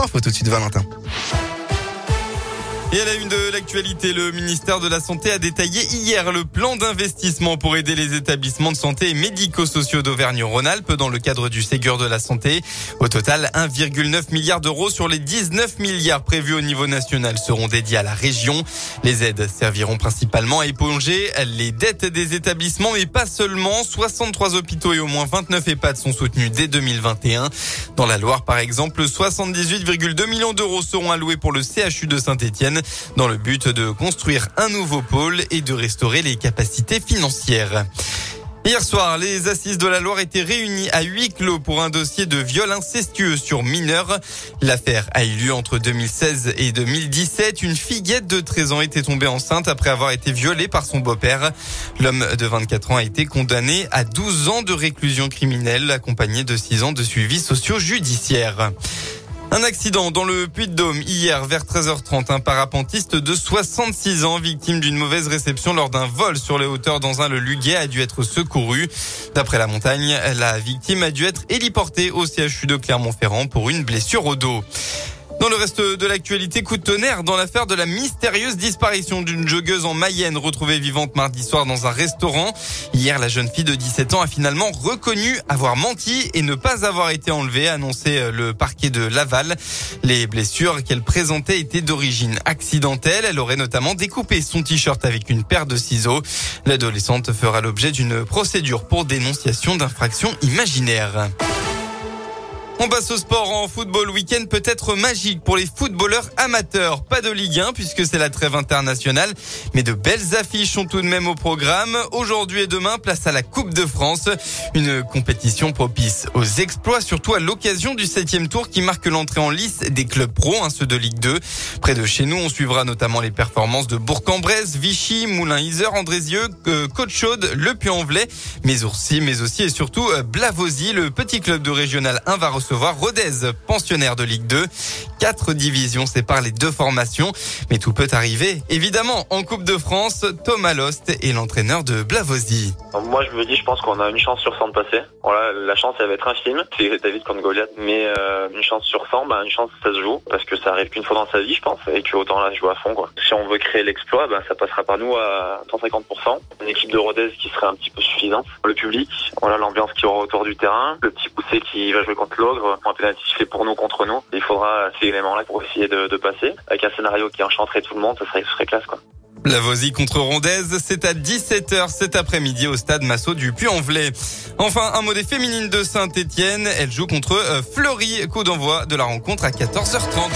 Sport Faut tout de suite Valentin. Et à la une de l'actualité, le ministère de la Santé a détaillé hier le plan d'investissement pour aider les établissements de santé et médico-sociaux d'Auvergne-Rhône-Alpes dans le cadre du Ségur de la Santé. Au total, 1,9 milliard d'euros sur les 19 milliards prévus au niveau national seront dédiés à la région. Les aides serviront principalement à éponger les dettes des établissements, mais pas seulement. 63 hôpitaux et au moins 29 EHPAD sont soutenus dès 2021. Dans la Loire, par exemple, 78,2 millions d'euros seront alloués pour le CHU de Saint-Etienne dans le but de construire un nouveau pôle et de restaurer les capacités financières. Hier soir, les assises de la Loire étaient réunies à huis clos pour un dossier de viol incestueux sur mineurs. L'affaire a eu lieu entre 2016 et 2017. Une fillette de 13 ans était tombée enceinte après avoir été violée par son beau-père. L'homme de 24 ans a été condamné à 12 ans de réclusion criminelle accompagné de 6 ans de suivi socio-judiciaire. Un accident dans le Puy-de-Dôme hier vers 13h30. Un parapentiste de 66 ans, victime d'une mauvaise réception lors d'un vol sur les hauteurs dans un le Luguet, a dû être secouru. D'après la montagne, la victime a dû être héliportée au CHU de Clermont-Ferrand pour une blessure au dos. Dans le reste de l'actualité, coup de tonnerre dans l'affaire de la mystérieuse disparition d'une joggeuse en Mayenne retrouvée vivante mardi soir dans un restaurant. Hier, la jeune fille de 17 ans a finalement reconnu avoir menti et ne pas avoir été enlevée, a annoncé euh, le parquet de Laval. Les blessures qu'elle présentait étaient d'origine accidentelle. Elle aurait notamment découpé son t-shirt avec une paire de ciseaux. L'adolescente fera l'objet d'une procédure pour dénonciation d'infraction imaginaire. On passe au sport en football. Week-end peut-être magique pour les footballeurs amateurs. Pas de Ligue 1 puisque c'est la trêve internationale, mais de belles affiches sont tout de même au programme. Aujourd'hui et demain, place à la Coupe de France. Une compétition propice aux exploits, surtout à l'occasion du septième tour qui marque l'entrée en lice des clubs pro, hein, ceux de Ligue 2. Près de chez nous, on suivra notamment les performances de Bourg-en-Bresse, Vichy, Moulin-Isère, Andrézieux, euh, Côte-Chaude, Le Puy-en-Velay, mais aussi, mais aussi et surtout euh, Blavozy, le petit club de régional 1 va recevoir Rodez, pensionnaire de Ligue 2. Quatre divisions séparent les deux formations, mais tout peut arriver. Évidemment, en Coupe de France, Thomas Lost est l'entraîneur de Blavozy. Moi, je me dis, je pense qu'on a une chance sur 100 de passer. Voilà, la chance, elle va être infime. C'est David contre Goliath. Mais euh, une chance sur 100, bah, une chance, ça se joue. Parce que ça arrive qu'une fois dans sa vie, je pense. Et que autant là, je joue à fond. Quoi. Si on veut créer l'exploit, bah, ça passera par nous à 150%. Une équipe de Rodez qui serait un petit peu suffisante. Le public, voilà l'ambiance qui aura autour du terrain. Le petit poussé qui va jouer contre l'ogre. Un pénalty fait pour nous contre nous. Il faudra ces éléments-là pour essayer de, de, passer. Avec un scénario qui enchanterait tout le monde, ça serait, ça serait classe. quoi. La Vosie contre Rondaise, c'est à 17h cet après-midi au stade Massot du Puy-en-Velay. Enfin, un mot des féminines de Saint-Etienne. Elle joue contre euh, Fleury. Coup d'envoi de la rencontre à 14h30.